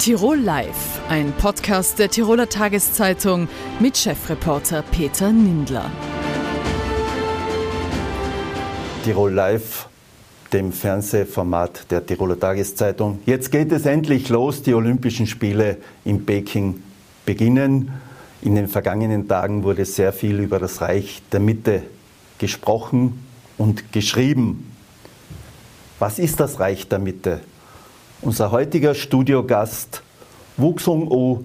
Tirol Live, ein Podcast der Tiroler Tageszeitung mit Chefreporter Peter Nindler. Tirol Live, dem Fernsehformat der Tiroler Tageszeitung. Jetzt geht es endlich los. Die Olympischen Spiele in Peking beginnen. In den vergangenen Tagen wurde sehr viel über das Reich der Mitte gesprochen und geschrieben. Was ist das Reich der Mitte? Unser heutiger Studiogast Wu Xung-O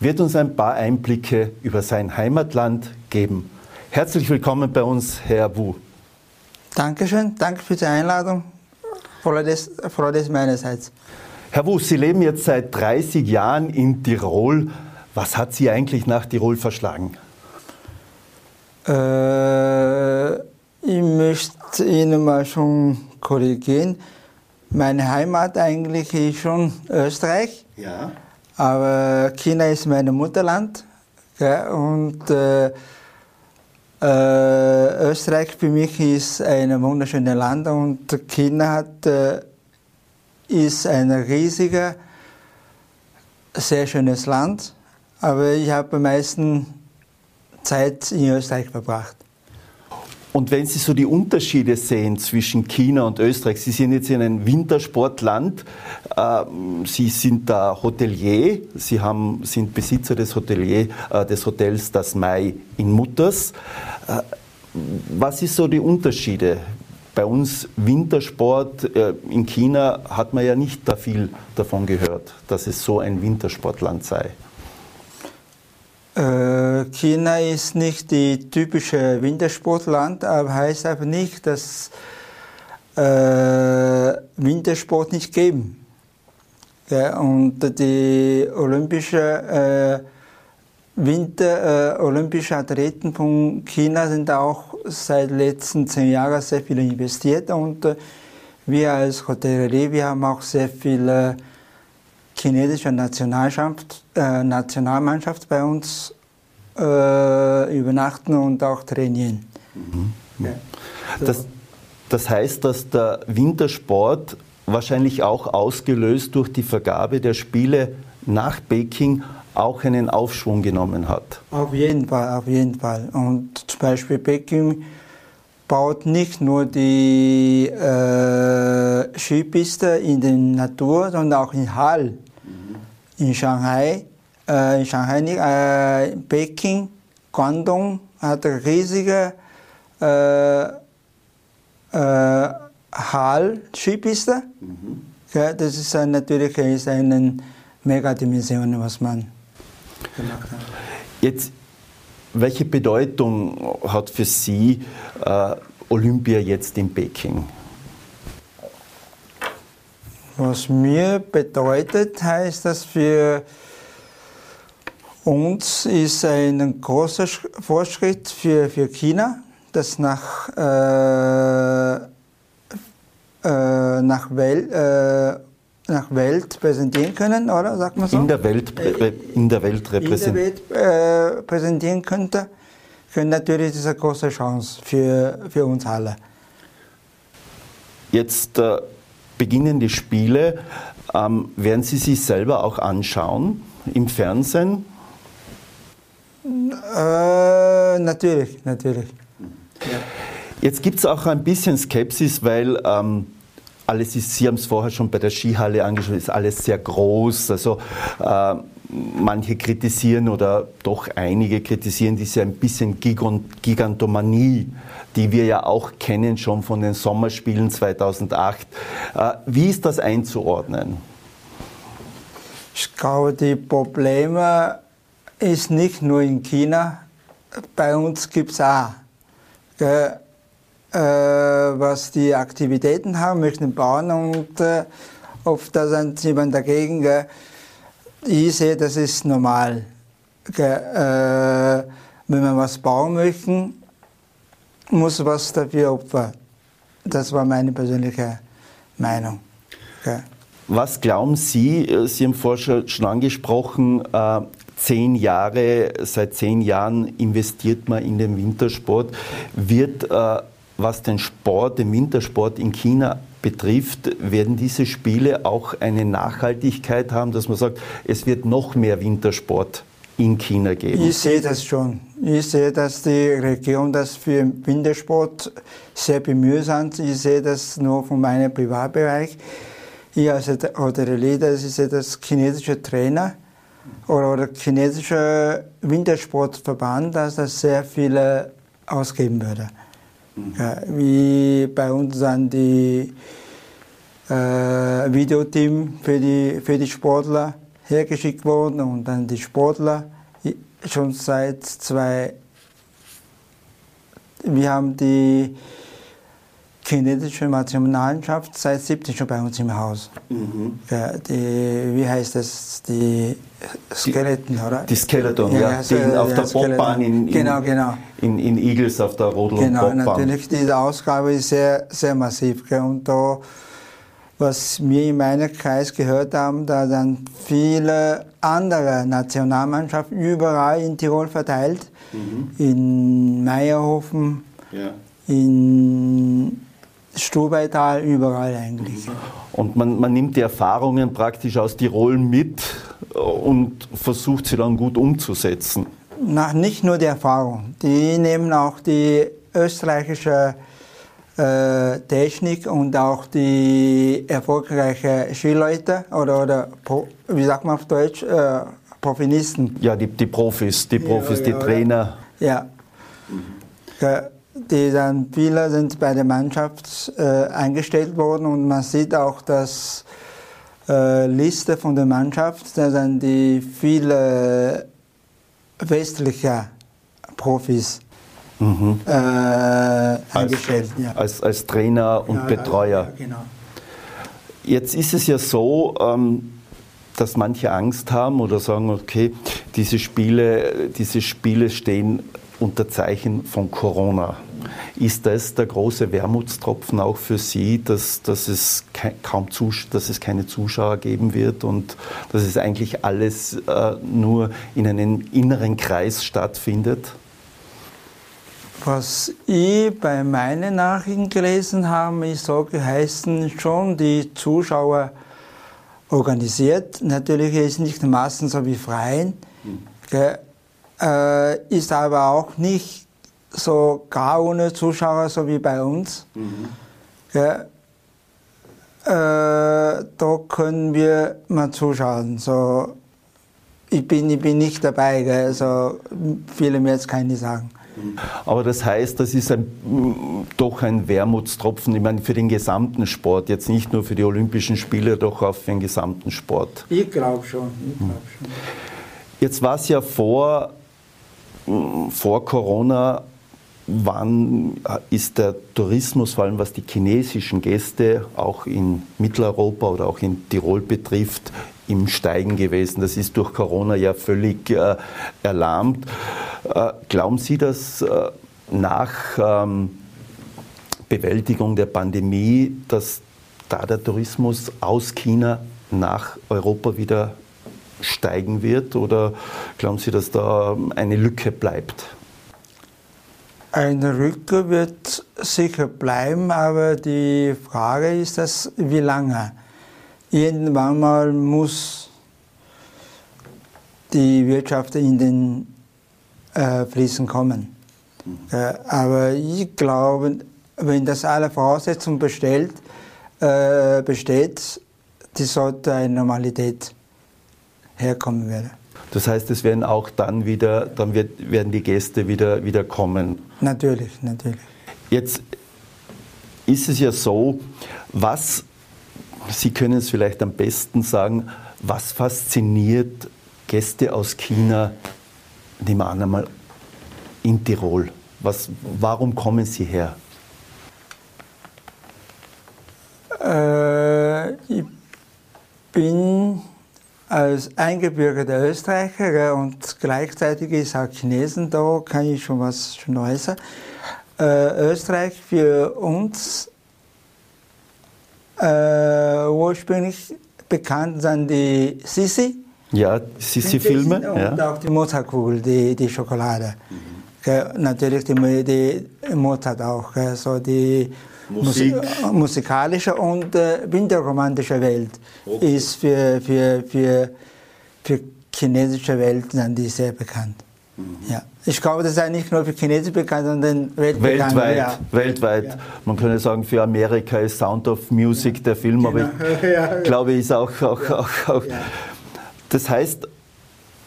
wird uns ein paar Einblicke über sein Heimatland geben. Herzlich willkommen bei uns, Herr Wu. Dankeschön, danke für die Einladung. Freude ist meinerseits. Herr Wu, Sie leben jetzt seit 30 Jahren in Tirol. Was hat Sie eigentlich nach Tirol verschlagen? Äh, ich möchte Ihnen mal schon korrigieren. Meine Heimat eigentlich ist schon Österreich. Ja. Aber China ist mein Mutterland. Ja, und äh, äh, Österreich für mich ist ein wunderschönes Land und China hat, äh, ist ein riesiger, sehr schönes Land. Aber ich habe am meisten Zeit in Österreich verbracht. Und wenn Sie so die Unterschiede sehen zwischen China und Österreich, Sie sind jetzt in einem Wintersportland, äh, Sie sind da Hotelier, Sie haben, sind Besitzer des, Hotelier, äh, des Hotels Das Mai in Mutters. Äh, was ist so die Unterschiede? Bei uns Wintersport, in China hat man ja nicht da viel davon gehört, dass es so ein Wintersportland sei. Äh, China ist nicht die typische Wintersportland, aber heißt aber nicht, dass äh, Wintersport nicht geben. Ja, und die olympische äh, Winter, äh, olympische Athleten von China sind auch seit den letzten zehn Jahren sehr viel investiert und äh, wir als Hotellerie, wir haben auch sehr viele chinesische Nationalmannschaft, äh, Nationalmannschaft bei uns äh, übernachten und auch trainieren. Mhm. Ja. Das, das heißt, dass der Wintersport wahrscheinlich auch ausgelöst durch die Vergabe der Spiele nach Peking auch einen Aufschwung genommen hat. Auf jeden Fall, auf jeden Fall. Und zum Beispiel Peking baut nicht nur die äh, Skipiste in der Natur, sondern auch in Hall. In Shanghai, äh, in Shanghai, äh, Peking, Guangdong hat riesige äh, äh, Hall-Skipiste. Mhm. Ja, das ist natürlich ist eine Megadimension, was man gemacht hat. Jetzt, welche Bedeutung hat für Sie äh, Olympia jetzt in Peking? Was mir bedeutet, heißt, dass wir uns ist ein großer Fortschritt für, für China, das nach, äh, äh, nach, Welt, äh, nach Welt präsentieren können, oder sagt man so? In der Welt, in der Welt, repräsent in der Welt äh, präsentieren könnte, können natürlich diese große Chance für, für uns alle. Jetzt beginnen die Spiele. Ähm, werden Sie sich selber auch anschauen im Fernsehen? Äh, natürlich, natürlich. Ja. Jetzt gibt es auch ein bisschen Skepsis, weil ähm, alles ist, Sie haben es vorher schon bei der Skihalle angeschaut, ist alles sehr groß. Also äh, manche kritisieren oder doch einige kritisieren diese ein bisschen Gigantomanie, die wir ja auch kennen schon von den Sommerspielen 2008. Äh, wie ist das einzuordnen? Ich glaube, die Probleme ist nicht nur in China, bei uns gibt es auch. Äh, was die Aktivitäten haben, möchten bauen und äh, oft da sind jemand dagegen. Äh, ich sehe, das ist normal. Äh, wenn man was bauen möchte, muss was dafür opfern. Das war meine persönliche Meinung. Was glauben Sie, äh, Sie haben vorher schon angesprochen, äh, zehn Jahre, seit zehn Jahren investiert man in den Wintersport. Wird, äh, was den Sport, den Wintersport in China betrifft, werden diese Spiele auch eine Nachhaltigkeit haben, dass man sagt, es wird noch mehr Wintersport in China geben? Ich sehe das schon. Ich sehe, dass die Regierung das für Wintersport sehr bemüht sind. Ich sehe das nur von meinem Privatbereich. Ich als Leader, ich sehe das chinesische Trainer oder, oder chinesische Wintersportverband, dass das sehr viele ausgeben würde. Ja, wie bei uns dann die äh, Videoteam für die, für die Sportler hergeschickt worden und dann die Sportler schon seit zwei, wir haben die chinesische Nationalmannschaft seit 70 schon bei uns im Haus. Mhm. Ja, die, wie heißt das? Die Skeleton, oder? Die Skeleton, ja. ja also, auf der Bobbahn in, in, genau, genau. In, in Igels auf der Rodel Genau, natürlich, diese Ausgabe ist sehr, sehr massiv. Gell? Und da, was wir in meinem Kreis gehört haben, da dann viele andere Nationalmannschaften überall in Tirol verteilt, mhm. in Meierhofen, ja. in Stubaital, überall eigentlich. Und man, man nimmt die Erfahrungen praktisch aus Tirol mit und versucht sie dann gut umzusetzen. Na, nicht nur die Erfahrung, die nehmen auch die österreichische äh, Technik und auch die erfolgreichen Skileute oder, oder wie sagt man auf Deutsch, äh, Profinisten. Ja, die, die Profis, die Profis, ja, die ja, Trainer. Ja. Mhm die dann viele sind bei der Mannschaft äh, eingestellt worden und man sieht auch das äh, Liste von der Mannschaft, da sind die viele westliche Profis mhm. äh, eingestellt. Als, ja. als, als, Trainer und ja, Betreuer. Ja, genau. Jetzt ist es ja so, ähm, dass manche Angst haben oder sagen, okay, diese Spiele, diese Spiele stehen unter Zeichen von Corona. Ist das der große Wermutstropfen auch für Sie, dass, dass, es kaum dass es keine Zuschauer geben wird und dass es eigentlich alles äh, nur in einem inneren Kreis stattfindet? Was ich bei meinen Nachrichten gelesen habe, ist so geheißen, schon die Zuschauer organisiert. Natürlich ist nicht meistens so wie Freien, mhm. äh, ist aber auch nicht so gar ohne Zuschauer, so wie bei uns. Mhm. Ja, äh, da können wir mal zuschauen. So, ich, bin, ich bin nicht dabei, gell, so viele mir jetzt keine sagen. Aber das heißt, das ist ein, doch ein Wermutstropfen, ich meine, für den gesamten Sport, jetzt nicht nur für die Olympischen Spiele, doch auch für den gesamten Sport. Ich glaube schon, ich glaub schon. Jetzt war es ja vor, vor Corona Wann ist der Tourismus, vor allem was die chinesischen Gäste auch in Mitteleuropa oder auch in Tirol betrifft, im Steigen gewesen? Das ist durch Corona ja völlig äh, erlahmt. Äh, glauben Sie, dass äh, nach ähm, Bewältigung der Pandemie, dass da der Tourismus aus China nach Europa wieder steigen wird? Oder glauben Sie, dass da eine Lücke bleibt? Eine Rückkehr wird sicher bleiben, aber die Frage ist, dass, wie lange. Irgendwann mal muss die Wirtschaft in den äh, Fließen kommen. Äh, aber ich glaube, wenn das alle Voraussetzungen bestellt, äh, besteht, die sollte eine Normalität herkommen werden. Das heißt, es werden auch dann wieder, dann wird, werden die Gäste wieder, wieder kommen. Natürlich, natürlich. Jetzt ist es ja so, was, Sie können es vielleicht am besten sagen, was fasziniert Gäste aus China, nehmen wir an einmal, in Tirol? Was, warum kommen sie her? Äh, ich bin als eingebürgerter Österreicher und gleichzeitig ist auch Chinesen da, kann ich schon was schon äußern. Äh, Österreich für uns äh, ursprünglich bekannt sind die Sisi. Ja, Sisi-Filme. Und ja. auch die Mozartkugel, die, die Schokolade. Mhm. natürlich die, die Mozart auch. So die Musik. Mus musikalische und äh, winterromantische Welt okay. ist für, für, für, für chinesische Welt dann die sehr bekannt. Mhm. Ja. Ich glaube, das ist nicht nur für Chinesen bekannt, sondern weltweit. Weltweit, ja. weltweit. Ja. Man könnte sagen, für Amerika ist Sound of Music ja. der Film, genau. aber ich glaube, ist auch. auch, auch, auch. Das heißt,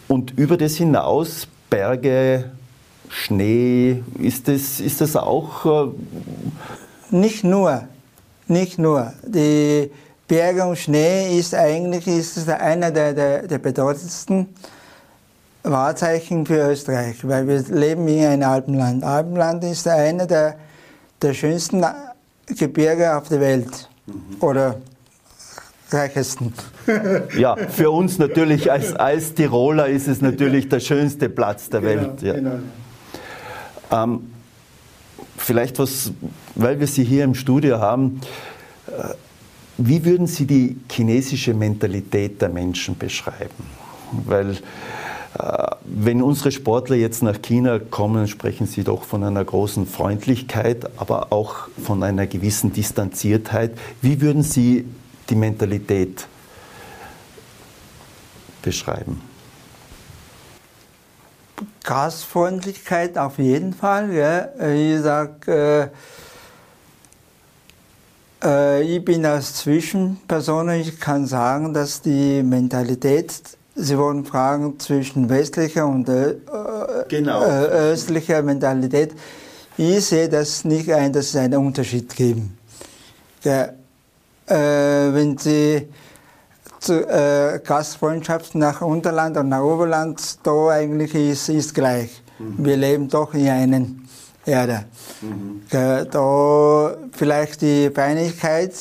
und über das hinaus Berge, Schnee, ist das, ist das auch. Nicht nur, nicht nur. Die Berge und Schnee ist eigentlich ist einer der, der, der bedeutendsten Wahrzeichen für Österreich, weil wir leben in einem Alpenland. Alpenland ist einer der, der schönsten Gebirge auf der Welt. Mhm. Oder reichesten. Ja, für uns natürlich als, als Tiroler ist es natürlich der schönste Platz der genau, Welt. Ja. Genau. Ähm, vielleicht was, weil wir Sie hier im Studio haben, äh, wie würden Sie die chinesische Mentalität der Menschen beschreiben? Weil äh, wenn unsere Sportler jetzt nach China kommen, sprechen sie doch von einer großen Freundlichkeit, aber auch von einer gewissen Distanziertheit. Wie würden Sie die Mentalität beschreiben? Gastfreundlichkeit auf jeden Fall. Ja. Ich sage, äh, äh, ich bin als Zwischenperson, ich kann sagen, dass die Mentalität Sie wollen fragen zwischen westlicher und äh, genau. äh, östlicher Mentalität. Ich sehe das nicht ein, dass es einen Unterschied gibt. Ja, äh, wenn Sie äh, Gastfreundschaft nach Unterland und nach Oberland, da eigentlich ist, ist gleich. Mhm. Wir leben doch in einer Erde. Mhm. da vielleicht die Feinigkeit,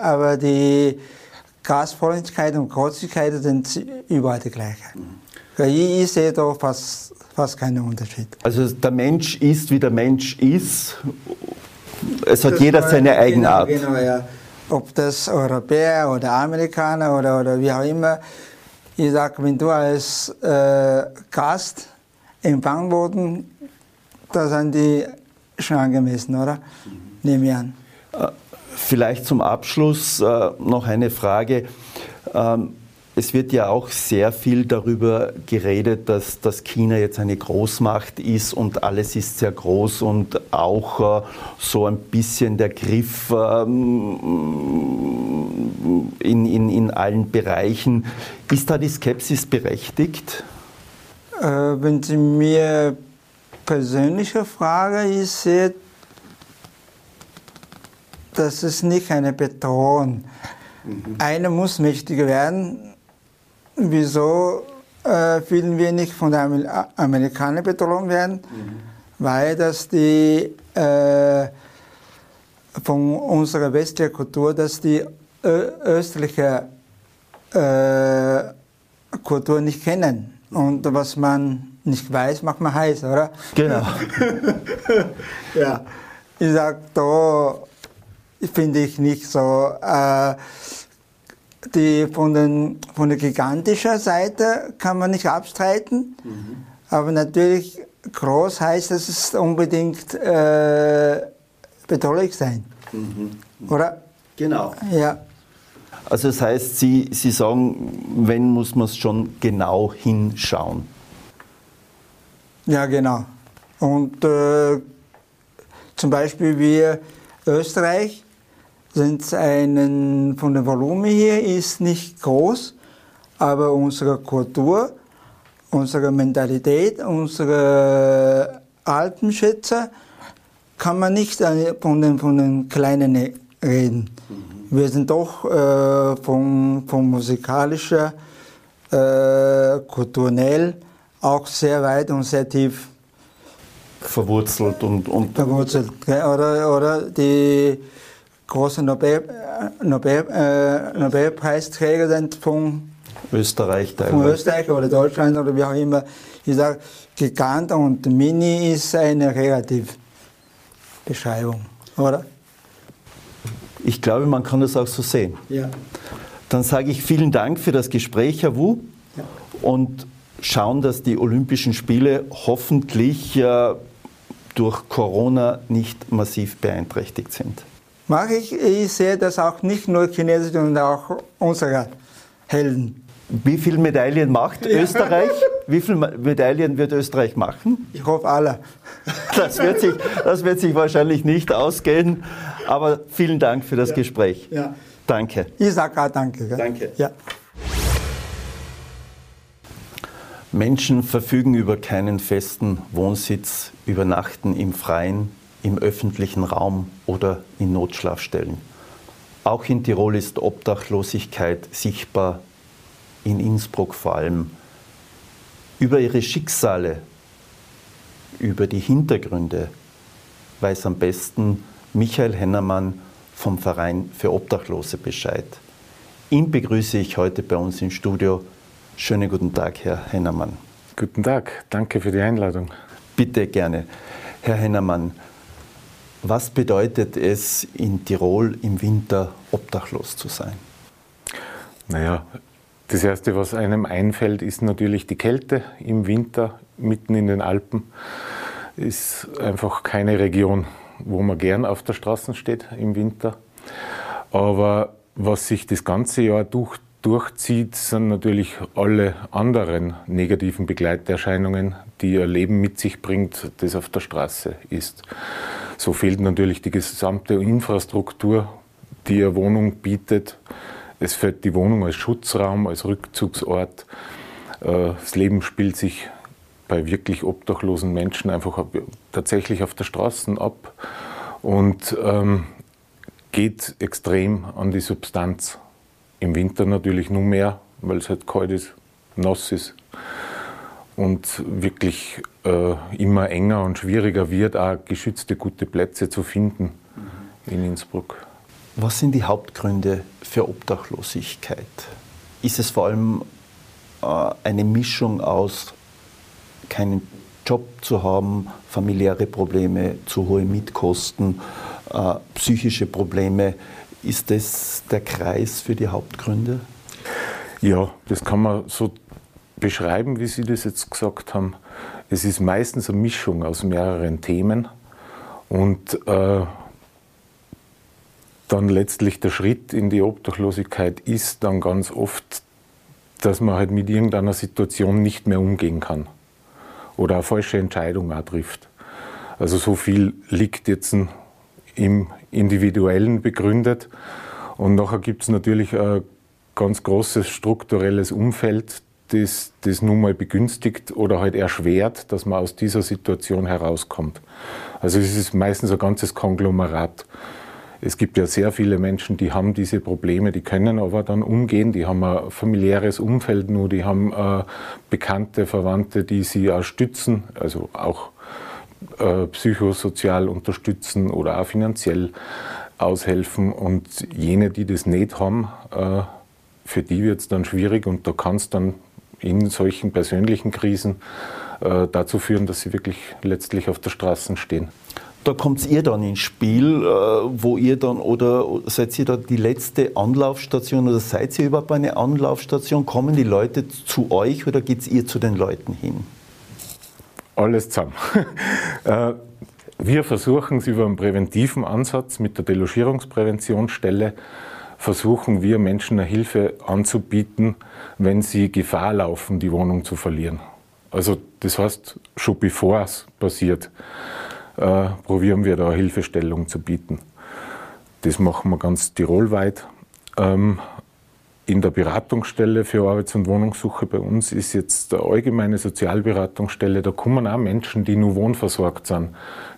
aber die Gasfreundlichkeit und Kurzigkeit sind überall die gleiche. Mhm. Ich, ich sehe da fast, fast keinen Unterschied. Also der Mensch ist, wie der Mensch ist. Es hat das jeder seine genau, Eigenart. Genau, genau, ja. Ob das Europäer oder Amerikaner oder, oder wie auch immer. Ich sage, wenn du als äh, Gast empfangen wurden, da sind die schon angemessen, oder? Nehme ich an. Äh, Vielleicht zum Abschluss äh, noch eine Frage. Ähm, es wird ja auch sehr viel darüber geredet, dass, dass China jetzt eine Großmacht ist und alles ist sehr groß und auch äh, so ein bisschen der Griff ähm, in, in, in allen Bereichen. Ist da die Skepsis berechtigt? Äh, wenn Sie mir persönliche Frage, sehe das ist nicht eine Bedrohung. Mhm. Einer muss mächtiger werden. Wieso äh, fühlen wir nicht von den Amerikanern bedroht werden? Mhm. Weil das die äh, von unserer westlichen Kultur, dass die östliche äh, Kultur nicht kennen. Und was man nicht weiß, macht man heiß, oder? Genau. ja. Ich sage, da finde ich nicht so. Äh, die von, den, von der gigantischen Seite kann man nicht abstreiten, mhm. aber natürlich groß heißt, dass es unbedingt äh, bedrohlich sein. Mhm. Oder? Genau. Ja. Also das heißt, Sie, Sie sagen, wenn muss man es schon genau hinschauen. Ja, genau. Und äh, zum Beispiel wir Österreich, sind einen, von dem Volumen her ist nicht groß, aber unsere Kultur, unsere Mentalität, unsere Alpenschätze kann man nicht von den, von den Kleinen reden. Mhm. Wir sind doch äh, von, von musikalischer, äh, kulturell auch sehr weit und sehr tief verwurzelt und, und verwurzelt. Oder, oder die große Nobel, äh, Nobel, äh, Nobelpreisträger sind von Österreich, von Österreich oder Deutschland oder wie auch immer. Ich sage, Gigant und Mini ist eine Relativbeschreibung, oder? Ich glaube, man kann das auch so sehen. Ja. Dann sage ich vielen Dank für das Gespräch, Herr Wu, ja. und schauen, dass die Olympischen Spiele hoffentlich äh, durch Corona nicht massiv beeinträchtigt sind? Mache ich. Ich sehe das auch nicht nur Chinesen, sondern auch unsere Helden. Wie viele Medaillen macht ja. Österreich? Wie viele Medaillen wird Österreich machen? Ich hoffe alle. Das wird sich, das wird sich wahrscheinlich nicht ausgehen. Aber vielen Dank für das ja. Gespräch. Ja. Danke. Ich sage auch danke. Gell? Danke. Ja. Menschen verfügen über keinen festen Wohnsitz, übernachten im Freien, im öffentlichen Raum oder in Notschlafstellen. Auch in Tirol ist Obdachlosigkeit sichtbar, in Innsbruck vor allem. Über ihre Schicksale, über die Hintergründe weiß am besten Michael Hennermann vom Verein für Obdachlose Bescheid. Ihn begrüße ich heute bei uns im Studio. Schönen guten Tag, Herr Hennermann. Guten Tag, danke für die Einladung. Bitte gerne. Herr Hennermann, was bedeutet es, in Tirol im Winter obdachlos zu sein? Naja, das Erste, was einem einfällt, ist natürlich die Kälte im Winter mitten in den Alpen. Ist einfach keine Region, wo man gern auf der Straße steht im Winter. Aber was sich das ganze Jahr durch, durchzieht, sind natürlich alle anderen negativen Begleiterscheinungen, die ihr Leben mit sich bringt, das auf der Straße ist. So fehlt natürlich die gesamte Infrastruktur, die eine Wohnung bietet. Es fehlt die Wohnung als Schutzraum, als Rückzugsort. Äh, das Leben spielt sich bei wirklich obdachlosen Menschen einfach tatsächlich auf der Straße ab und ähm, geht extrem an die Substanz. Im Winter natürlich nur mehr, weil es halt kalt ist, nass ist und wirklich äh, immer enger und schwieriger wird, auch geschützte gute Plätze zu finden in Innsbruck. Was sind die Hauptgründe für Obdachlosigkeit? Ist es vor allem äh, eine Mischung aus keinen Job zu haben, familiäre Probleme, zu hohe Mietkosten, äh, psychische Probleme. Ist das der Kreis für die Hauptgründe? Ja, das kann man so beschreiben, wie Sie das jetzt gesagt haben. Es ist meistens eine Mischung aus mehreren Themen und äh, dann letztlich der Schritt in die Obdachlosigkeit ist dann ganz oft, dass man halt mit irgendeiner Situation nicht mehr umgehen kann oder eine falsche Entscheidung auch trifft. Also so viel liegt jetzt im Individuellen begründet. Und nachher gibt es natürlich ein ganz großes strukturelles Umfeld, das das nun mal begünstigt oder halt erschwert, dass man aus dieser Situation herauskommt. Also es ist meistens ein ganzes Konglomerat. Es gibt ja sehr viele Menschen, die haben diese Probleme, die können aber dann umgehen, die haben ein familiäres Umfeld nur, die haben äh, Bekannte, Verwandte, die sie auch stützen, also auch äh, psychosozial unterstützen oder auch finanziell aushelfen. Und jene, die das nicht haben, äh, für die wird es dann schwierig und da kann es dann in solchen persönlichen Krisen äh, dazu führen, dass sie wirklich letztlich auf der Straße stehen da kommt ihr dann ins Spiel, äh, wo ihr dann, oder seid ihr da die letzte Anlaufstation oder seid ihr überhaupt eine Anlaufstation? Kommen die Leute zu euch oder geht ihr zu den Leuten hin? Alles zusammen. Äh, wir versuchen es über einen präventiven Ansatz mit der Delogierungspräventionsstelle, versuchen wir Menschen eine Hilfe anzubieten, wenn sie Gefahr laufen, die Wohnung zu verlieren. Also das heißt, schon bevor es passiert äh, probieren wir da Hilfestellung zu bieten. Das machen wir ganz tirolweit. Ähm, in der Beratungsstelle für Arbeits- und Wohnungssuche bei uns ist jetzt eine allgemeine Sozialberatungsstelle. Da kommen auch Menschen, die nur wohnversorgt sind,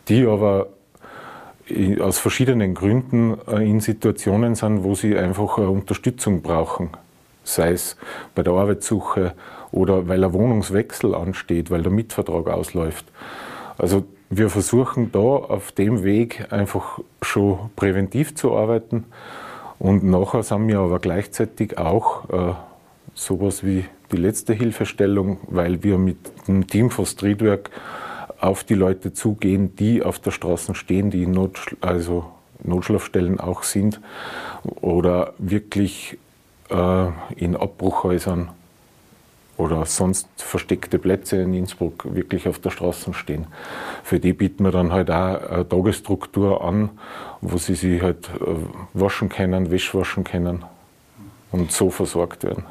die aber aus verschiedenen Gründen äh, in Situationen sind, wo sie einfach Unterstützung brauchen. Sei es bei der Arbeitssuche oder weil ein Wohnungswechsel ansteht, weil der Mietvertrag ausläuft. Also wir versuchen da auf dem Weg einfach schon präventiv zu arbeiten. Und nachher sind wir aber gleichzeitig auch äh, sowas wie die letzte Hilfestellung, weil wir mit dem Team for Streetwork auf die Leute zugehen, die auf der Straße stehen, die in Not, also Notschlafstellen auch sind oder wirklich äh, in Abbruchhäusern oder sonst versteckte Plätze in Innsbruck wirklich auf der Straße stehen. Für die bieten wir dann halt auch eine Tagesstruktur an, wo sie sich halt äh, waschen können, Wäsche waschen können und so versorgt werden.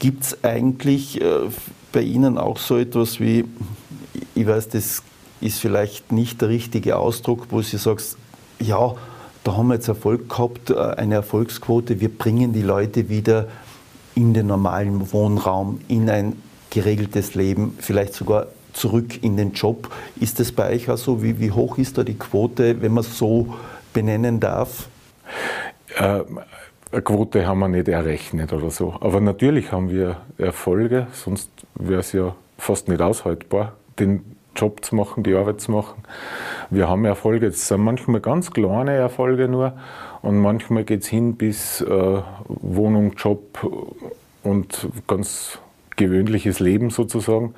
Gibt es eigentlich äh, bei Ihnen auch so etwas wie, ich weiß, das ist vielleicht nicht der richtige Ausdruck, wo Sie sagen, ja, da haben wir jetzt Erfolg gehabt, äh, eine Erfolgsquote, wir bringen die Leute wieder in den normalen Wohnraum, in ein geregeltes Leben, vielleicht sogar zurück in den Job. Ist das bei euch auch so? Wie, wie hoch ist da die Quote, wenn man es so benennen darf? Äh, eine Quote haben wir nicht errechnet oder so. Aber natürlich haben wir Erfolge, sonst wäre es ja fast nicht aushaltbar, den Job zu machen, die Arbeit zu machen. Wir haben Erfolge, das sind manchmal ganz kleine Erfolge nur und manchmal geht es hin bis äh, Wohnung, Job und ganz gewöhnliches Leben sozusagen.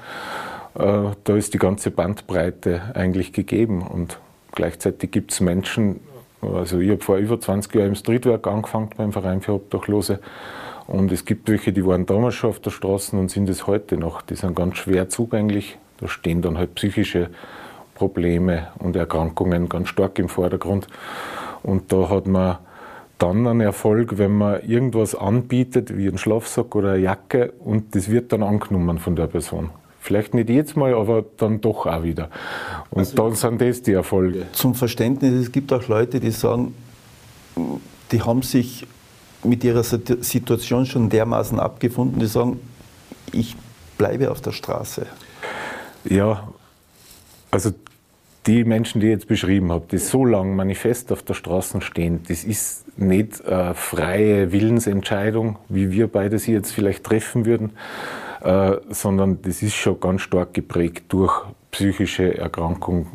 Äh, da ist die ganze Bandbreite eigentlich gegeben und gleichzeitig gibt es Menschen, also ich habe vor über 20 Jahren im Streetwork angefangen beim Verein für Obdachlose und es gibt welche, die waren damals schon auf der Straße und sind es heute noch. Die sind ganz schwer zugänglich. Da stehen dann halt psychische Probleme und Erkrankungen ganz stark im Vordergrund. Und da hat man dann einen Erfolg, wenn man irgendwas anbietet, wie einen Schlafsack oder eine Jacke, und das wird dann angenommen von der Person. Vielleicht nicht jetzt mal, aber dann doch auch wieder. Und also, dann sind das die Erfolge. Zum Verständnis, es gibt auch Leute, die sagen, die haben sich mit ihrer Situation schon dermaßen abgefunden, die sagen, ich bleibe auf der Straße. Ja, also die Menschen, die ich jetzt beschrieben habe, die so lange manifest auf der Straße stehen, das ist nicht eine freie Willensentscheidung, wie wir beide sie jetzt vielleicht treffen würden, äh, sondern das ist schon ganz stark geprägt durch psychische Erkrankung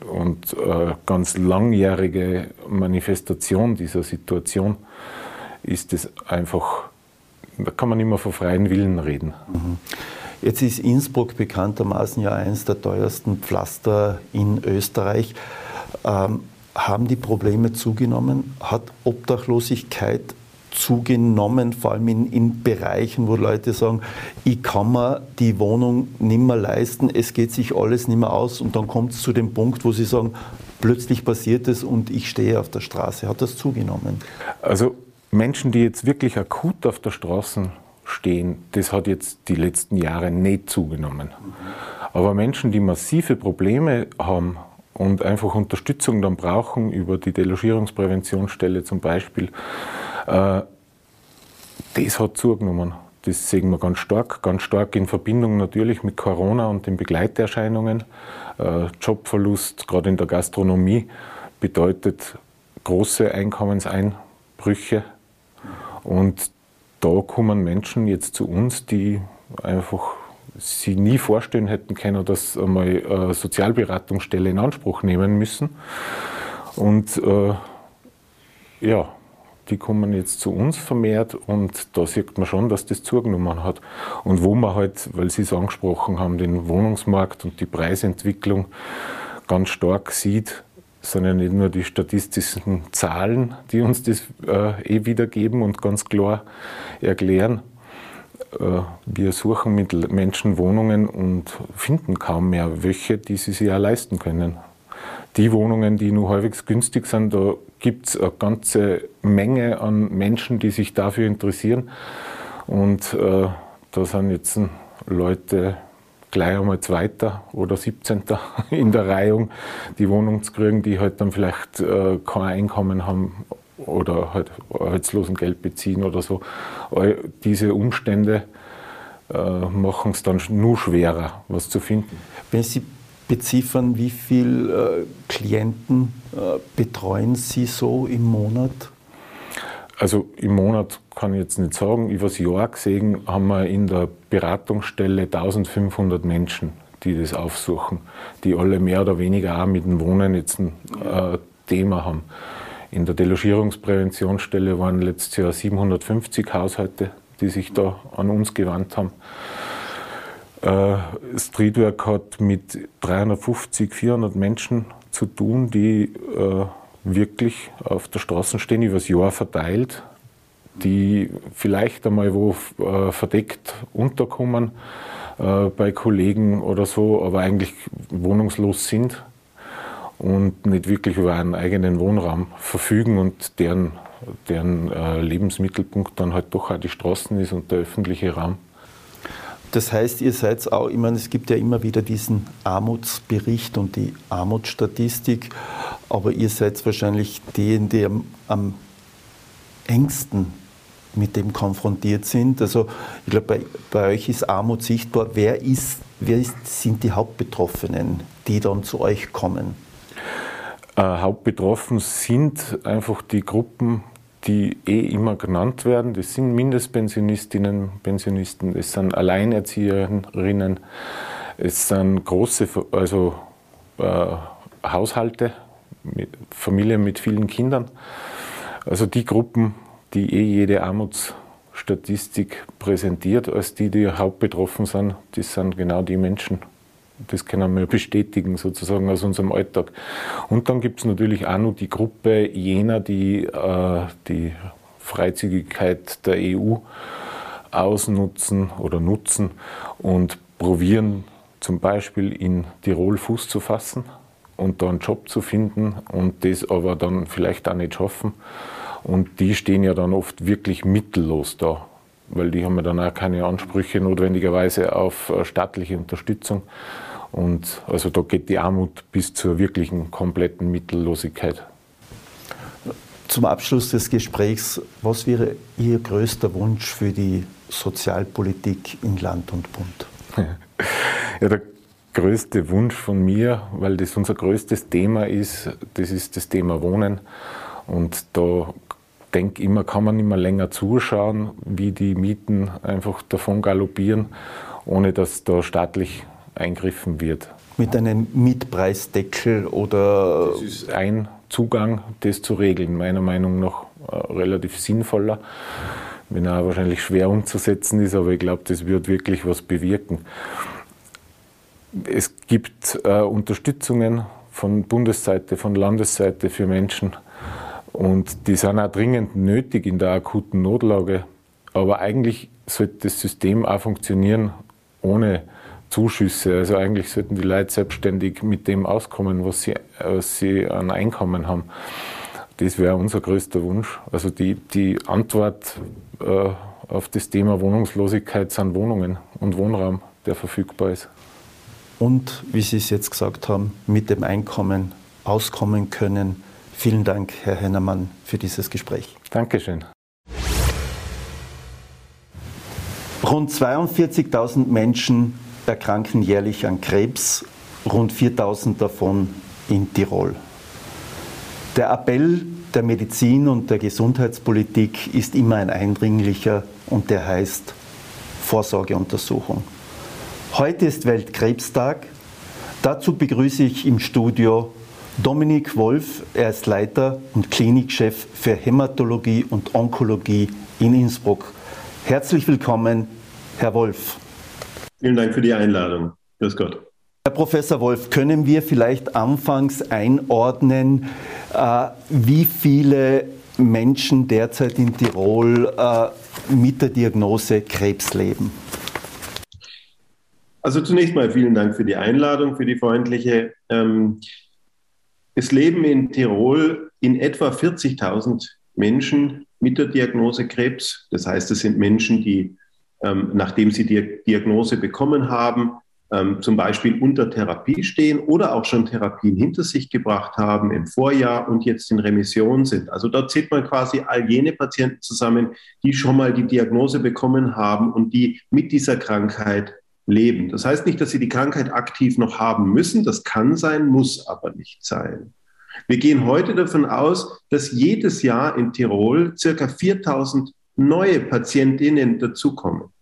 und äh, ganz langjährige Manifestation dieser Situation ist es einfach, da kann man immer von freien Willen reden. Mhm. Jetzt ist Innsbruck bekanntermaßen ja eines der teuersten Pflaster in Österreich. Ähm, haben die Probleme zugenommen? Hat Obdachlosigkeit zugenommen, vor allem in, in, Bereichen, wo Leute sagen, ich kann mir die Wohnung nicht mehr leisten, es geht sich alles nicht mehr aus und dann kommt es zu dem Punkt, wo sie sagen, plötzlich passiert es und ich stehe auf der Straße. Hat das zugenommen? Also Menschen, die jetzt wirklich akut auf der Straße stehen, das hat jetzt die letzten Jahre nicht zugenommen. Aber Menschen, die massive Probleme haben und einfach Unterstützung dann brauchen, über die Delogierungspräventionsstelle zum Beispiel, äh, das hat zugenommen. Das sehen wir ganz stark, ganz stark in Verbindung natürlich mit Corona und den Begleiterscheinungen. Äh, Jobverlust, gerade in der Gastronomie, bedeutet große Einkommenseinbrüche. Und da kommen Menschen jetzt zu uns, die einfach sie nie vorstellen hätten können, dass einmal eine Sozialberatungsstelle in Anspruch nehmen müssen. Und äh, ja, die kommen jetzt zu uns vermehrt und da sieht man schon, dass das zugenommen hat. Und wo man halt, weil Sie es angesprochen haben, den Wohnungsmarkt und die Preisentwicklung ganz stark sieht, ja nicht nur die statistischen Zahlen, die uns das äh, eh wiedergeben und ganz klar erklären. Äh, wir suchen mit Menschen Wohnungen und finden kaum mehr welche, die sie sich auch leisten können. Die Wohnungen, die nur halbwegs günstig sind, da gibt es eine ganze Menge an Menschen, die sich dafür interessieren. Und äh, da sind jetzt Leute gleich einmal Zweiter oder 17. in der Reihung die Wohnung zu kriegen, die halt dann vielleicht äh, kein Einkommen haben oder halt Arbeitslosengeld beziehen oder so. All diese Umstände äh, machen es dann nur schwerer, was zu finden. Wenn Sie beziffern, wie viele äh, Klienten äh, betreuen Sie so im Monat? Also im Monat kann ich jetzt nicht sagen. Über das Jahr gesehen haben wir in der Beratungsstelle 1500 Menschen, die das aufsuchen, die alle mehr oder weniger auch mit dem Wohnen jetzt ein äh, Thema haben. In der Delogierungspräventionsstelle waren letztes Jahr 750 Haushalte, die sich da an uns gewandt haben. Äh, Streetwork hat mit 350, 400 Menschen zu tun, die äh, wirklich auf der Straße stehen, über das Jahr verteilt, die vielleicht einmal wo äh, verdeckt unterkommen äh, bei Kollegen oder so, aber eigentlich wohnungslos sind und nicht wirklich über einen eigenen Wohnraum verfügen und deren, deren äh, Lebensmittelpunkt dann halt doch auch die Straßen ist und der öffentliche Raum. Das heißt, ihr seid auch, ich meine, es gibt ja immer wieder diesen Armutsbericht und die Armutsstatistik, aber ihr seid wahrscheinlich die, die am, am engsten mit dem konfrontiert sind. Also ich glaube, bei, bei euch ist Armut sichtbar. Wer, ist, wer ist, sind die Hauptbetroffenen, die dann zu euch kommen? Äh, hauptbetroffen sind einfach die Gruppen, die eh immer genannt werden. Das sind Mindestpensionistinnen, Pensionisten, es sind Alleinerzieherinnen, es sind große also, äh, Haushalte, mit, Familien mit vielen Kindern. Also die Gruppen, die eh jede Armutsstatistik präsentiert, als die, die hauptbetroffen sind, das sind genau die Menschen, das können wir bestätigen sozusagen aus unserem Alltag. Und dann gibt es natürlich auch noch die Gruppe jener, die äh, die Freizügigkeit der EU ausnutzen oder nutzen und probieren zum Beispiel in Tirol Fuß zu fassen und da einen Job zu finden und das aber dann vielleicht auch nicht schaffen. Und die stehen ja dann oft wirklich mittellos da, weil die haben ja dann auch keine Ansprüche notwendigerweise auf äh, staatliche Unterstützung. Und also da geht die Armut bis zur wirklichen kompletten Mittellosigkeit. Zum Abschluss des Gesprächs, was wäre Ihr größter Wunsch für die Sozialpolitik in Land und Bund? Ja, der größte Wunsch von mir, weil das unser größtes Thema ist, das ist das Thema Wohnen. Und da denke immer, kann man immer länger zuschauen, wie die Mieten einfach davon galoppieren, ohne dass da staatlich eingriffen wird. Mit einem Mietpreisdeckel oder? Das ist ein Zugang, das zu regeln, meiner Meinung nach äh, relativ sinnvoller, wenn er wahrscheinlich schwer umzusetzen ist, aber ich glaube, das wird wirklich was bewirken. Es gibt äh, Unterstützungen von Bundesseite, von Landesseite für Menschen und die sind auch dringend nötig in der akuten Notlage. Aber eigentlich sollte das System auch funktionieren ohne Zuschüsse. Also eigentlich sollten die Leute selbstständig mit dem auskommen, was sie, was sie an Einkommen haben. Das wäre unser größter Wunsch. Also die, die Antwort äh, auf das Thema Wohnungslosigkeit sind Wohnungen und Wohnraum, der verfügbar ist. Und wie Sie es jetzt gesagt haben, mit dem Einkommen auskommen können. Vielen Dank, Herr Hennermann, für dieses Gespräch. Dankeschön. Rund 42.000 Menschen erkranken jährlich an Krebs, rund 4000 davon in Tirol. Der Appell der Medizin und der Gesundheitspolitik ist immer ein eindringlicher und der heißt Vorsorgeuntersuchung. Heute ist Weltkrebstag. Dazu begrüße ich im Studio Dominik Wolf. Er ist Leiter und Klinikchef für Hämatologie und Onkologie in Innsbruck. Herzlich willkommen, Herr Wolf. Vielen Dank für die Einladung. Grüß Gott. Herr Professor Wolf, können wir vielleicht anfangs einordnen, äh, wie viele Menschen derzeit in Tirol äh, mit der Diagnose Krebs leben? Also zunächst mal vielen Dank für die Einladung, für die freundliche. Ähm, es leben in Tirol in etwa 40.000 Menschen mit der Diagnose Krebs. Das heißt, es sind Menschen, die ähm, nachdem sie die Diagnose bekommen haben, ähm, zum Beispiel unter Therapie stehen oder auch schon Therapien hinter sich gebracht haben im Vorjahr und jetzt in Remission sind. Also dort zählt man quasi all jene Patienten zusammen, die schon mal die Diagnose bekommen haben und die mit dieser Krankheit leben. Das heißt nicht, dass sie die Krankheit aktiv noch haben müssen. Das kann sein, muss aber nicht sein. Wir gehen heute davon aus, dass jedes Jahr in Tirol circa 4000 neue Patientinnen dazukommen.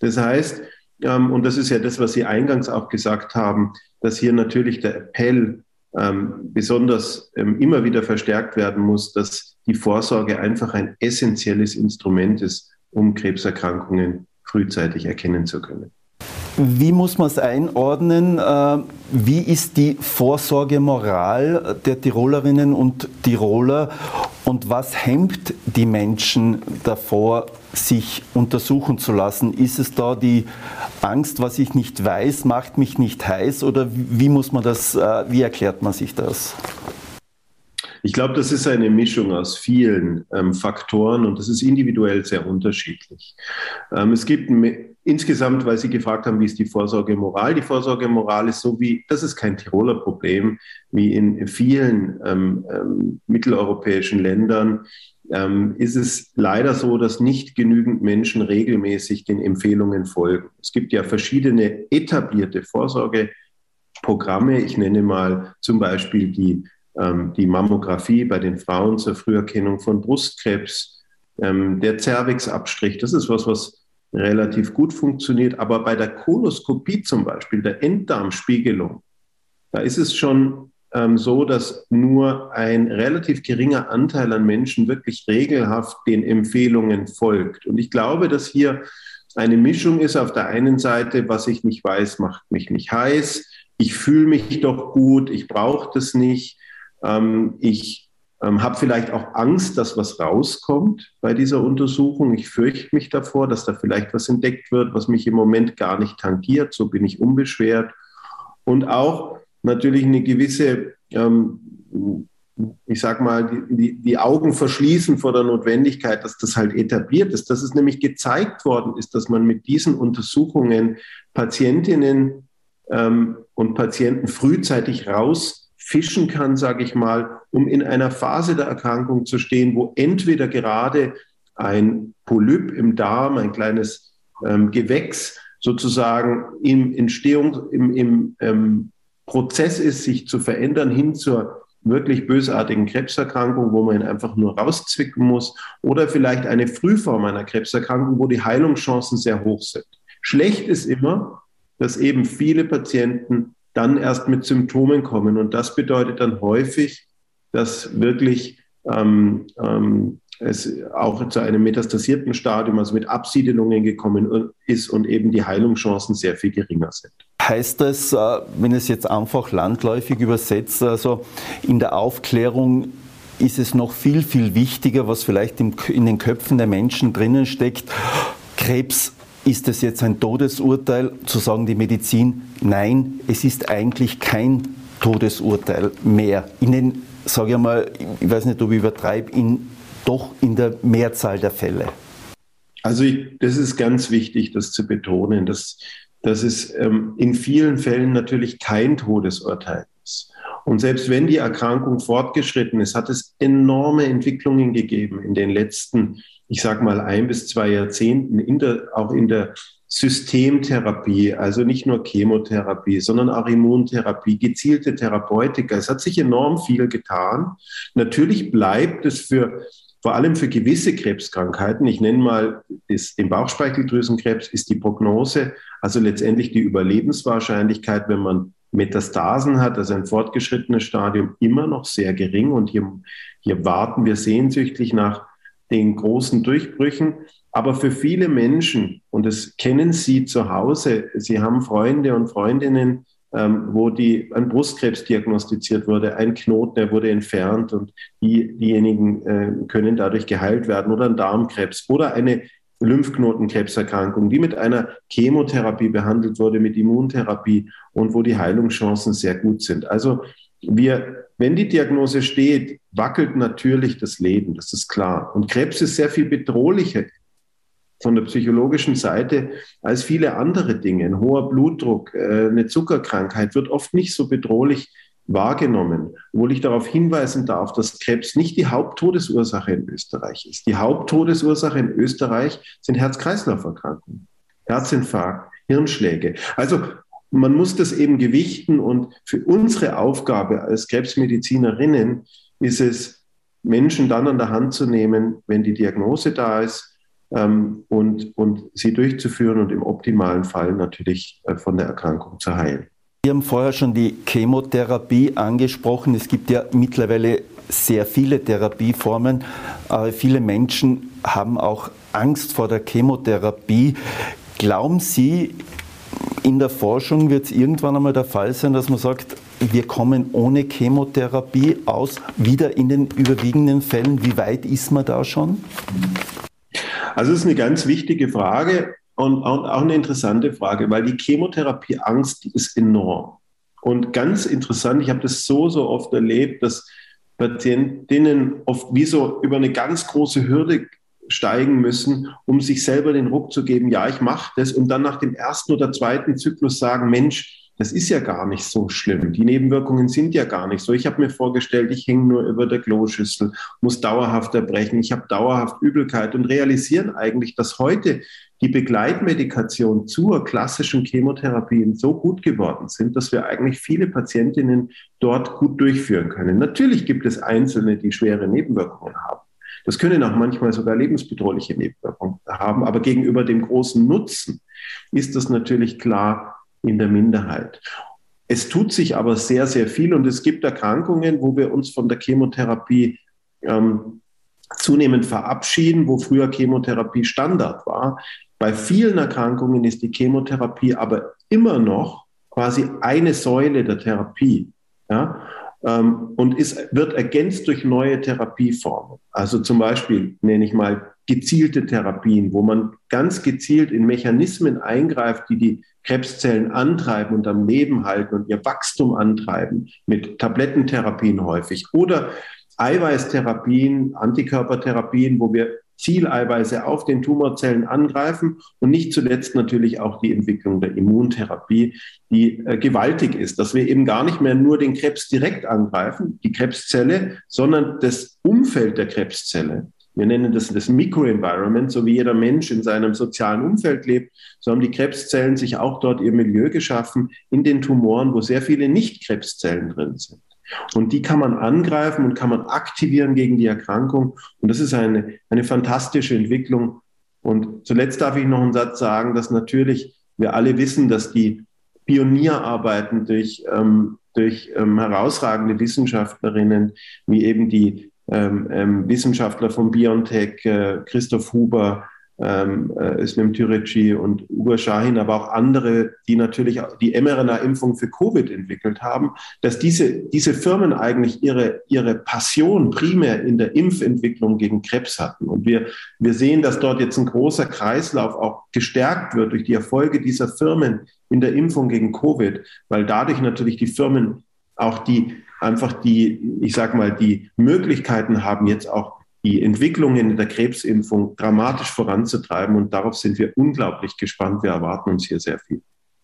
Das heißt, ähm, und das ist ja das, was Sie eingangs auch gesagt haben, dass hier natürlich der Appell ähm, besonders ähm, immer wieder verstärkt werden muss, dass die Vorsorge einfach ein essentielles Instrument ist, um Krebserkrankungen frühzeitig erkennen zu können. Wie muss man es einordnen? Äh, wie ist die Vorsorgemoral der Tirolerinnen und Tiroler Und was hemmt die Menschen davor, sich untersuchen zu lassen? Ist es da die Angst, was ich nicht weiß, macht mich nicht heiß? Oder wie muss man das, äh, wie erklärt man sich das? Ich glaube, das ist eine Mischung aus vielen ähm, Faktoren und das ist individuell sehr unterschiedlich. Ähm, es gibt insgesamt, weil Sie gefragt haben, wie ist die Vorsorgemoral? Die Vorsorgemoral ist so wie, das ist kein Tiroler Problem, wie in vielen ähm, ähm, mitteleuropäischen Ländern ähm, ist es leider so, dass nicht genügend Menschen regelmäßig den Empfehlungen folgen. Es gibt ja verschiedene etablierte Vorsorgeprogramme. Ich nenne mal zum Beispiel die die Mammographie bei den Frauen zur Früherkennung von Brustkrebs, ähm, der Zervixabstrich, das ist was, was relativ gut funktioniert. Aber bei der Koloskopie zum Beispiel, der Enddarmspiegelung, da ist es schon ähm, so, dass nur ein relativ geringer Anteil an Menschen wirklich regelhaft den Empfehlungen folgt. Und ich glaube, dass hier eine Mischung ist. Auf der einen Seite, was ich nicht weiß, macht mich nicht heiß. Ich fühle mich doch gut, ich brauche das nicht. Ähm, ich ähm, habe vielleicht auch Angst, dass was rauskommt bei dieser Untersuchung. Ich fürchte mich davor, dass da vielleicht was entdeckt wird, was mich im Moment gar nicht tangiert. So bin ich unbeschwert. Und auch natürlich eine gewisse, ähm, ich sag mal, die, die, Augen verschließen vor der Notwendigkeit, dass das halt etabliert ist, dass es nämlich gezeigt worden ist, dass man mit diesen Untersuchungen Patientinnen und Patienten frühzeitig raus fischen kann, sage ich mal, um in einer Phase der Erkrankung zu stehen, wo entweder gerade ein Polyp im Darm, ein kleines ähm, Gewächs sozusagen im Entstehung, im, im ähm, Prozess ist, sich zu verändern hin zur wirklich bösartigen Krebserkrankung, wo man ihn einfach nur rauszwicken muss, oder vielleicht eine Frühform einer Krebserkrankung, wo die Heilungschancen sehr hoch sind. Schlecht ist immer, dass eben viele Patienten dann erst mit Symptomen kommen. Und das bedeutet dann häufig, dass wirklich ähm, ähm, es auch zu einem metastasierten Stadium, also mit Absiedelungen gekommen ist und eben die Heilungschancen sehr viel geringer sind. Heißt das, äh, wenn es jetzt einfach landläufig übersetzt, also in der Aufklärung ist es noch viel, viel wichtiger, was vielleicht in den Köpfen der Menschen drinnen steckt. Krebs ist es jetzt ein Todesurteil, zu sagen die Medizin, nein, es ist eigentlich kein Todesurteil mehr. In den, sage ich mal, ich weiß nicht, ob ich übertreibe, in, doch in der Mehrzahl der Fälle. Also ich, das ist ganz wichtig, das zu betonen, dass, dass es ähm, in vielen Fällen natürlich kein Todesurteil ist. Und selbst wenn die Erkrankung fortgeschritten ist, hat es enorme Entwicklungen gegeben in den letzten, ich sage mal, ein bis zwei Jahrzehnten, in der, auch in der Systemtherapie, also nicht nur Chemotherapie, sondern auch Immuntherapie, gezielte Therapeutika. Es hat sich enorm viel getan. Natürlich bleibt es für vor allem für gewisse Krebskrankheiten, ich nenne mal das, den Bauchspeicheldrüsenkrebs, ist die Prognose, also letztendlich die Überlebenswahrscheinlichkeit, wenn man Metastasen hat, also ein fortgeschrittenes Stadium, immer noch sehr gering. Und hier, hier warten wir sehnsüchtig nach den großen Durchbrüchen. Aber für viele Menschen, und das kennen Sie zu Hause, Sie haben Freunde und Freundinnen, ähm, wo die, ein Brustkrebs diagnostiziert wurde, ein Knoten, der wurde entfernt und die, diejenigen äh, können dadurch geheilt werden oder ein Darmkrebs oder eine Lymphknotenkrebserkrankung, die mit einer Chemotherapie behandelt wurde, mit Immuntherapie und wo die Heilungschancen sehr gut sind. Also wir, wenn die Diagnose steht, wackelt natürlich das Leben, das ist klar. Und Krebs ist sehr viel bedrohlicher von der psychologischen Seite als viele andere Dinge. Ein hoher Blutdruck, äh, eine Zuckerkrankheit wird oft nicht so bedrohlich wahrgenommen, obwohl ich darauf hinweisen darf, dass Krebs nicht die Haupttodesursache in Österreich ist. Die Haupttodesursache in Österreich sind Herz-Kreislauf-Erkrankungen, Herzinfarkt, Hirnschläge. Also man muss das eben gewichten und für unsere Aufgabe als Krebsmedizinerinnen ist es, Menschen dann an der Hand zu nehmen, wenn die Diagnose da ist ähm, und, und sie durchzuführen und im optimalen Fall natürlich äh, von der Erkrankung zu heilen. Sie haben vorher schon die Chemotherapie angesprochen. Es gibt ja mittlerweile sehr viele Therapieformen, aber viele Menschen haben auch Angst vor der Chemotherapie. Glauben Sie, in der Forschung wird es irgendwann einmal der Fall sein, dass man sagt, wir kommen ohne Chemotherapie aus, wieder in den überwiegenden Fällen. Wie weit ist man da schon? Also es ist eine ganz wichtige Frage und auch eine interessante Frage, weil die Chemotherapieangst ist enorm. Und ganz interessant, ich habe das so, so oft erlebt, dass Patientinnen oft wie so über eine ganz große Hürde steigen müssen, um sich selber den Ruck zu geben, ja, ich mache das und dann nach dem ersten oder zweiten Zyklus sagen, Mensch, das ist ja gar nicht so schlimm. Die Nebenwirkungen sind ja gar nicht so. Ich habe mir vorgestellt, ich hänge nur über der Kloschüssel, muss dauerhaft erbrechen, ich habe dauerhaft Übelkeit und realisieren eigentlich, dass heute die Begleitmedikation zur klassischen Chemotherapie so gut geworden sind, dass wir eigentlich viele Patientinnen dort gut durchführen können. Natürlich gibt es Einzelne, die schwere Nebenwirkungen haben. Das können auch manchmal sogar lebensbedrohliche Nebenwirkungen haben, aber gegenüber dem großen Nutzen ist das natürlich klar in der Minderheit. Es tut sich aber sehr, sehr viel und es gibt Erkrankungen, wo wir uns von der Chemotherapie ähm, zunehmend verabschieden, wo früher Chemotherapie Standard war. Bei vielen Erkrankungen ist die Chemotherapie aber immer noch quasi eine Säule der Therapie. Ja? Ähm, und ist, wird ergänzt durch neue Therapieformen. Also zum Beispiel nenne ich mal gezielte Therapien, wo man ganz gezielt in Mechanismen eingreift, die die Krebszellen antreiben und am Leben halten und ihr Wachstum antreiben, mit Tablettentherapien häufig oder Eiweißtherapien, Antikörpertherapien, wo wir Zieleiweiße auf den Tumorzellen angreifen und nicht zuletzt natürlich auch die Entwicklung der Immuntherapie, die äh, gewaltig ist, dass wir eben gar nicht mehr nur den Krebs direkt angreifen, die Krebszelle, sondern das Umfeld der Krebszelle. Wir nennen das das Microenvironment, so wie jeder Mensch in seinem sozialen Umfeld lebt, so haben die Krebszellen sich auch dort ihr Milieu geschaffen in den Tumoren, wo sehr viele Nicht-Krebszellen drin sind. Und die kann man angreifen und kann man aktivieren gegen die Erkrankung. Und das ist eine, eine fantastische Entwicklung. Und zuletzt darf ich noch einen Satz sagen, dass natürlich wir alle wissen, dass die Pionierarbeiten durch, ähm, durch ähm, herausragende Wissenschaftlerinnen, wie eben die ähm, ähm Wissenschaftler von BioNTech, äh, Christoph Huber, ähm, äh, Türeci und Ugo Shahin, aber auch andere, die natürlich die mRNA-Impfung für Covid entwickelt haben, dass diese, diese Firmen eigentlich ihre, ihre Passion primär in der Impfentwicklung gegen Krebs hatten. Und wir, wir sehen, dass dort jetzt ein großer Kreislauf auch gestärkt wird durch die Erfolge dieser Firmen in der Impfung gegen Covid, weil dadurch natürlich die Firmen auch die einfach die, ich sag mal, die Möglichkeiten haben, jetzt auch die Entwicklungen in der Krebsimpfung dramatisch voranzutreiben. Und darauf sind wir unglaublich gespannt. Wir erwarten uns hier sehr viel.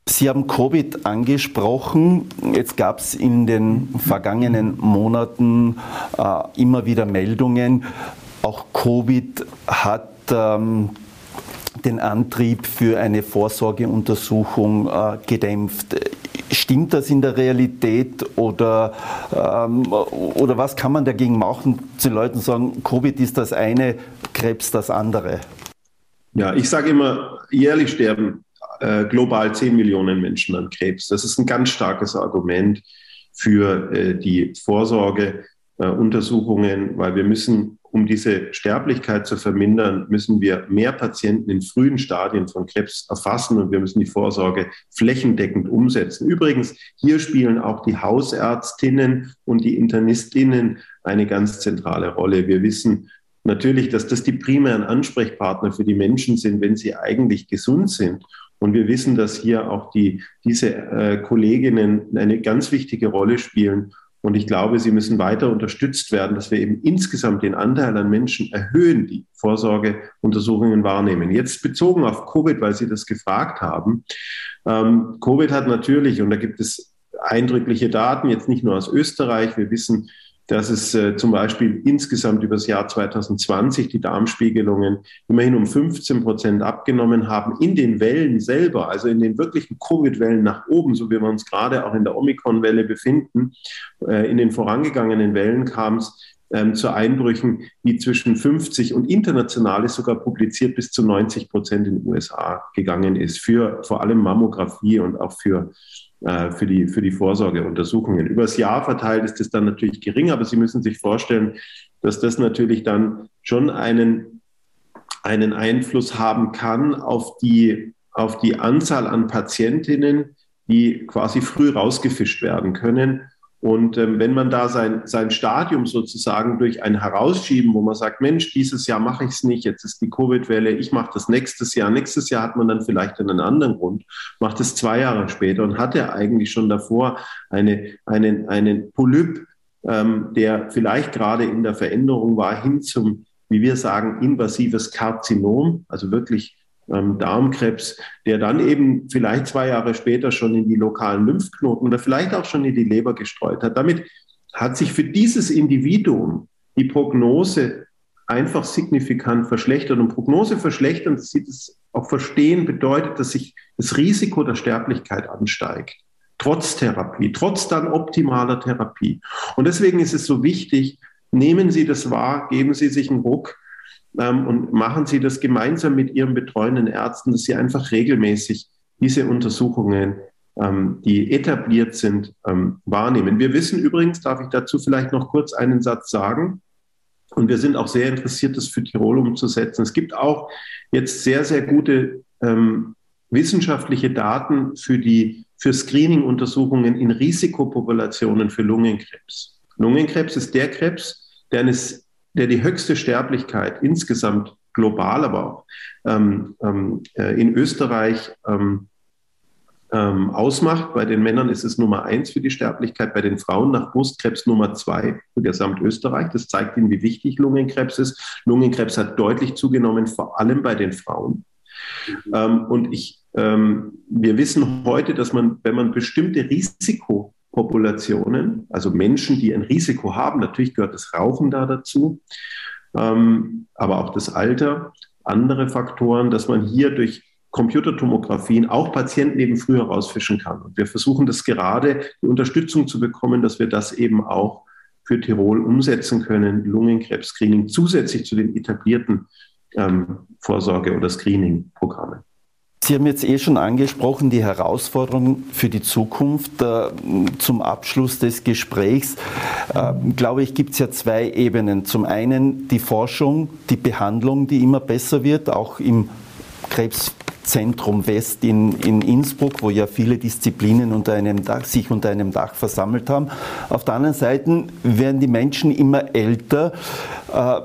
Sie haben Covid angesprochen. Jetzt gab es in den vergangenen Monaten äh, immer wieder Meldungen. Auch Covid hat ähm, den Antrieb für eine Vorsorgeuntersuchung äh, gedämpft. Stimmt das in der Realität oder, ähm, oder was kann man dagegen machen, zu Leuten sagen, Covid ist das eine, Krebs das andere? Ja, ich sage immer, jährlich sterben äh, global 10 Millionen Menschen an Krebs. Das ist ein ganz starkes Argument für äh, die Vorsorgeuntersuchungen, äh, weil wir müssen um diese Sterblichkeit zu vermindern, müssen wir mehr Patienten in frühen Stadien von Krebs erfassen und wir müssen die Vorsorge flächendeckend umsetzen. Übrigens, hier spielen auch die Hausärztinnen und die Internistinnen eine ganz zentrale Rolle. Wir wissen natürlich, dass das die primären Ansprechpartner für die Menschen sind, wenn sie eigentlich gesund sind. Und wir wissen, dass hier auch die, diese äh, Kolleginnen eine ganz wichtige Rolle spielen und ich glaube, sie müssen weiter unterstützt werden, dass wir eben insgesamt den Anteil an Menschen erhöhen, die Vorsorgeuntersuchungen wahrnehmen. Jetzt bezogen auf Covid, weil Sie das gefragt haben. Ähm, Covid hat natürlich, und da gibt es eindrückliche Daten, jetzt nicht nur aus Österreich. Wir wissen, dass es äh, zum Beispiel insgesamt über das Jahr 2020 die Darmspiegelungen immerhin um 15 Prozent abgenommen haben in den Wellen selber, also in den wirklichen Covid-Wellen nach oben, so wie wir uns gerade auch in der Omikron-Welle befinden. Äh, in den vorangegangenen Wellen kam es ähm, zu Einbrüchen, die zwischen 50 und international ist sogar publiziert bis zu 90 Prozent in den USA gegangen ist, für vor allem Mammographie und auch für für die, für die Vorsorgeuntersuchungen. Übers Jahr verteilt ist es dann natürlich gering, aber Sie müssen sich vorstellen, dass das natürlich dann schon einen, einen Einfluss haben kann auf die, auf die Anzahl an Patientinnen, die quasi früh rausgefischt werden können. Und ähm, wenn man da sein, sein Stadium sozusagen durch ein Herausschieben, wo man sagt, Mensch, dieses Jahr mache ich es nicht, jetzt ist die Covid-Welle, ich mache das nächstes Jahr. Nächstes Jahr hat man dann vielleicht einen anderen Grund, macht es zwei Jahre später und hat er eigentlich schon davor eine, einen, einen Polyp, ähm, der vielleicht gerade in der Veränderung war, hin zum, wie wir sagen, invasives Karzinom, also wirklich ähm, Darmkrebs, der dann eben vielleicht zwei Jahre später schon in die lokalen Lymphknoten oder vielleicht auch schon in die Leber gestreut hat. Damit hat sich für dieses Individuum die Prognose einfach signifikant verschlechtert. Und Prognose verschlechtern, das sieht es auch verstehen, bedeutet, dass sich das Risiko der Sterblichkeit ansteigt. Trotz Therapie, trotz dann optimaler Therapie. Und deswegen ist es so wichtig, nehmen Sie das wahr, geben Sie sich einen Ruck ähm, und machen Sie das gemeinsam mit Ihren betreuenden Ärzten, dass Sie einfach regelmäßig diese Untersuchungen, ähm, die etabliert sind, ähm, wahrnehmen. Wir wissen übrigens, darf ich dazu vielleicht noch kurz einen Satz sagen, und wir sind auch sehr interessiert, das für Tirol umzusetzen. Es gibt auch jetzt sehr, sehr gute ähm, wissenschaftliche Daten für die für Screening-Untersuchungen in Risikopopulationen für Lungenkrebs. Lungenkrebs ist der Krebs, der eines der die höchste Sterblichkeit insgesamt global, aber auch ähm, ähm, äh, in Österreich ähm, ähm, ausmacht. Bei den Männern ist es Nummer eins für die Sterblichkeit, bei den Frauen nach Brustkrebs Nummer zwei für Gesamtösterreich. Das zeigt Ihnen, wie wichtig Lungenkrebs ist. Lungenkrebs hat deutlich zugenommen, vor allem bei den Frauen. Ähm, und ich, ähm, wir wissen heute, dass man, wenn man bestimmte Risiko Populationen, also Menschen, die ein Risiko haben. Natürlich gehört das Rauchen da dazu, ähm, aber auch das Alter, andere Faktoren, dass man hier durch Computertomographien auch Patienten eben früher rausfischen kann. Und wir versuchen das gerade, die Unterstützung zu bekommen, dass wir das eben auch für Tirol umsetzen können, Lungenkrebs-Screening zusätzlich zu den etablierten ähm, Vorsorge- oder Screening-Programmen. Sie haben jetzt eh schon angesprochen, die Herausforderungen für die Zukunft. Äh, zum Abschluss des Gesprächs, äh, glaube ich, gibt es ja zwei Ebenen. Zum einen die Forschung, die Behandlung, die immer besser wird, auch im Krebszentrum West in, in Innsbruck, wo ja viele Disziplinen unter einem Dach, sich unter einem Dach versammelt haben. Auf der anderen Seite werden die Menschen immer älter. Äh,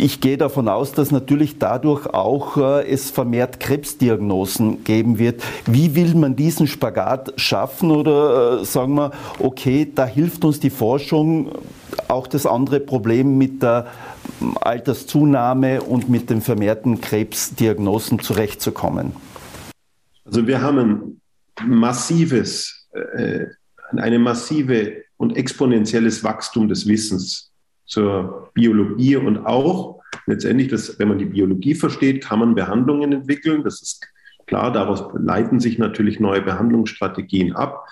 ich gehe davon aus, dass natürlich dadurch auch äh, es vermehrt Krebsdiagnosen geben wird. Wie will man diesen Spagat schaffen oder äh, sagen wir, okay, da hilft uns die Forschung, auch das andere Problem mit der Alterszunahme und mit den vermehrten Krebsdiagnosen zurechtzukommen? Also wir haben ein massives, äh, eine massive und exponentielles Wachstum des Wissens zur Biologie und auch letztendlich, das, wenn man die Biologie versteht, kann man Behandlungen entwickeln. Das ist klar, daraus leiten sich natürlich neue Behandlungsstrategien ab.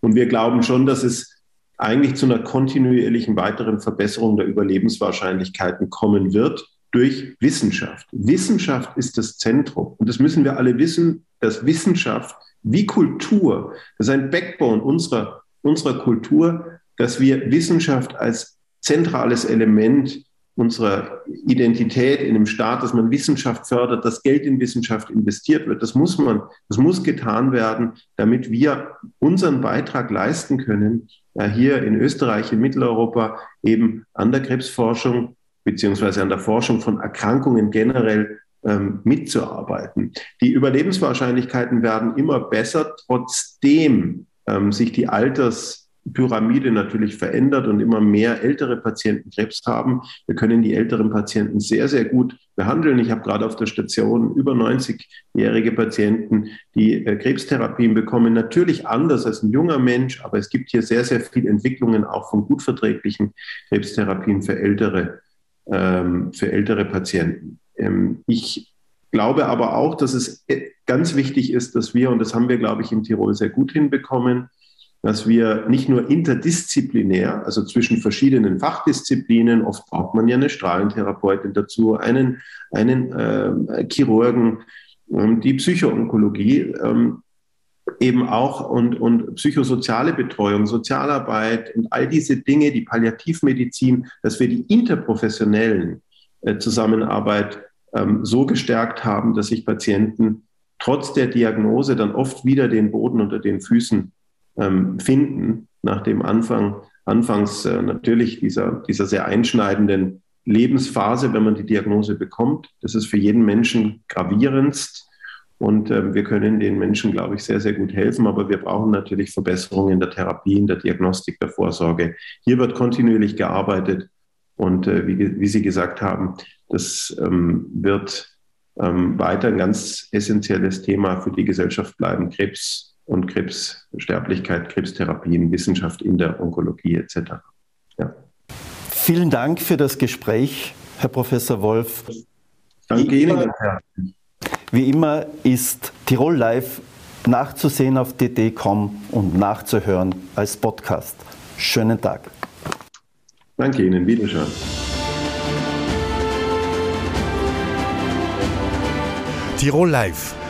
Und wir glauben schon, dass es eigentlich zu einer kontinuierlichen weiteren Verbesserung der Überlebenswahrscheinlichkeiten kommen wird durch Wissenschaft. Wissenschaft ist das Zentrum. Und das müssen wir alle wissen, dass Wissenschaft wie Kultur, das ist ein Backbone unserer, unserer Kultur, dass wir Wissenschaft als zentrales Element unserer Identität in einem Staat, dass man Wissenschaft fördert, dass Geld in Wissenschaft investiert wird. Das muss man, das muss getan werden, damit wir unseren Beitrag leisten können, ja, hier in Österreich, in Mitteleuropa eben an der Krebsforschung beziehungsweise an der Forschung von Erkrankungen generell ähm, mitzuarbeiten. Die Überlebenswahrscheinlichkeiten werden immer besser, trotzdem ähm, sich die Alters Pyramide natürlich verändert und immer mehr ältere Patienten Krebs haben. Wir können die älteren Patienten sehr, sehr gut behandeln. Ich habe gerade auf der Station über 90-jährige Patienten, die äh, Krebstherapien bekommen. Natürlich anders als ein junger Mensch, aber es gibt hier sehr, sehr viele Entwicklungen auch von gut verträglichen Krebstherapien für ältere, ähm, für ältere Patienten. Ähm, ich glaube aber auch, dass es äh, ganz wichtig ist, dass wir, und das haben wir, glaube ich, in Tirol sehr gut hinbekommen, dass wir nicht nur interdisziplinär, also zwischen verschiedenen Fachdisziplinen, oft braucht man ja eine Strahlentherapeutin dazu, einen, einen äh, Chirurgen, ähm, die Psychoonkologie, ähm, eben auch und, und psychosoziale Betreuung, Sozialarbeit und all diese Dinge, die Palliativmedizin, dass wir die interprofessionellen äh, Zusammenarbeit ähm, so gestärkt haben, dass sich Patienten trotz der Diagnose dann oft wieder den Boden unter den Füßen ähm, finden, nach dem Anfang, anfangs äh, natürlich dieser, dieser sehr einschneidenden Lebensphase, wenn man die Diagnose bekommt. Das ist für jeden Menschen gravierendst. Und äh, wir können den Menschen, glaube ich, sehr, sehr gut helfen. Aber wir brauchen natürlich Verbesserungen in der Therapie, in der Diagnostik, der Vorsorge. Hier wird kontinuierlich gearbeitet. Und äh, wie, wie, Sie gesagt haben, das ähm, wird ähm, weiter ein ganz essentielles Thema für die Gesellschaft bleiben. Krebs und Krebssterblichkeit, Krebstherapien, Wissenschaft in der Onkologie etc. Ja. Vielen Dank für das Gespräch, Herr Professor Wolf. Danke Ihnen, Herr. Wie immer ist Tirol Live nachzusehen auf dd.com und nachzuhören als Podcast. Schönen Tag. Danke Ihnen, Wiederschauen. Tirol Live,